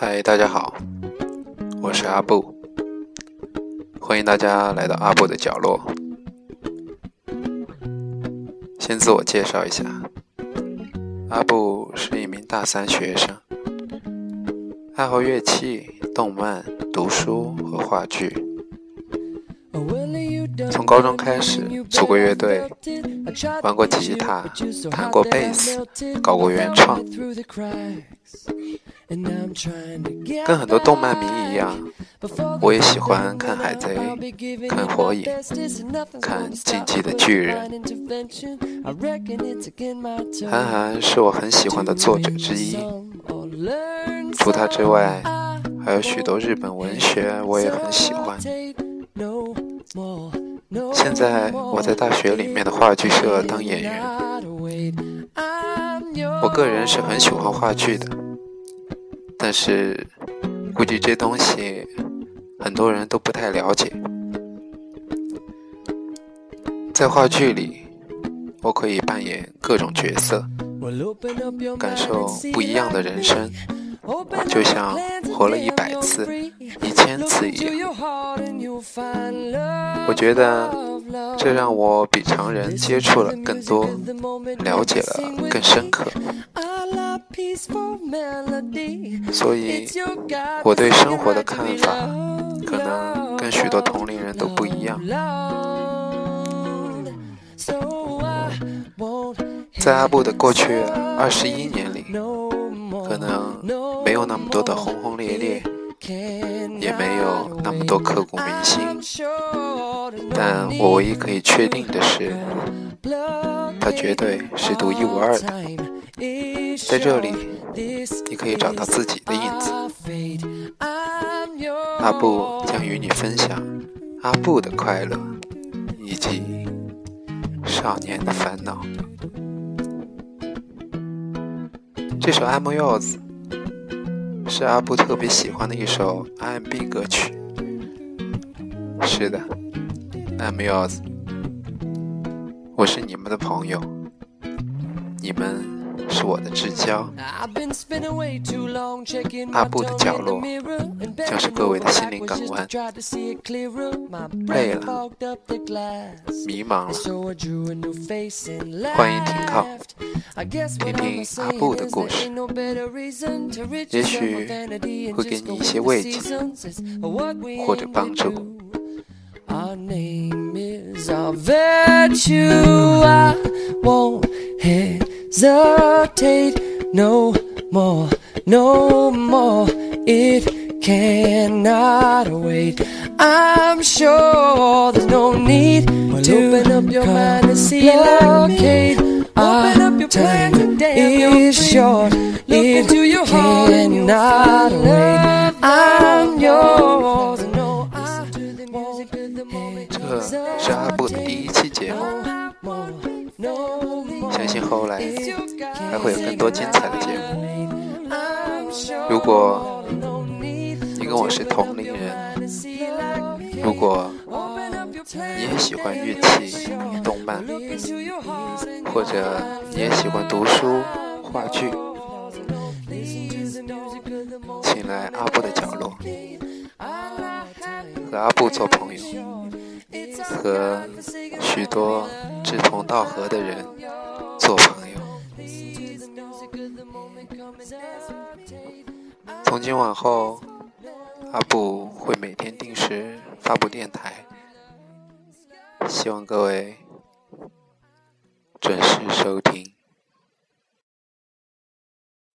嗨，大家好，我是阿布，欢迎大家来到阿布的角落。先自我介绍一下，阿布是一名大三学生，爱好乐器、动漫、读书和话剧。从高中开始组过乐队，玩过吉他，弹过贝斯，搞过原创。跟很多动漫迷一样，我也喜欢看《海贼》、看《火影》、看《进击的巨人》。韩寒是我很喜欢的作者之一，除他之外，还有许多日本文学我也很喜欢。现在我在大学里面的话剧社当演员，我个人是很喜欢话剧的，但是估计这东西很多人都不太了解。在话剧里，我可以扮演各种角色，感受不一样的人生。就像活了一百次、一千次一样，我觉得这让我比常人接触了更多，了解了更深刻。所以，我对生活的看法可能跟许多同龄人都不一样。在阿布的过去二十一年里。可能没有那么多的轰轰烈烈，也没有那么多刻骨铭心，但我唯一可以确定的是，它绝对是独一无二的。在这里，你可以找到自己的影子。阿布将与你分享阿布的快乐，以及少年的烦恼。这首《I'm Yours》是阿布特别喜欢的一首 R&B 歌曲。是的，《I'm Yours》，我是你们的朋友，你们。是我的至交。阿布的角落将是各位的心灵港湾。累了，迷茫了，欢迎停靠，听听阿布的故事，也许会给你一些慰藉，或者帮助。hesitate no more, no more. It cannot wait. I'm sure there's no need to open up your mind and see blockade. Open up your plan today. It's short. Look it into your heart cannot wait. 相信后来还会有更多精彩的节目。如果你跟我是同龄人，如果你也喜欢乐器、动漫，或者你也喜欢读书、话剧，请来阿布的角落，和阿布做朋友，和许多志同道合的人。做朋友。从今往后，阿布会每天定时发布电台，希望各位准时收听。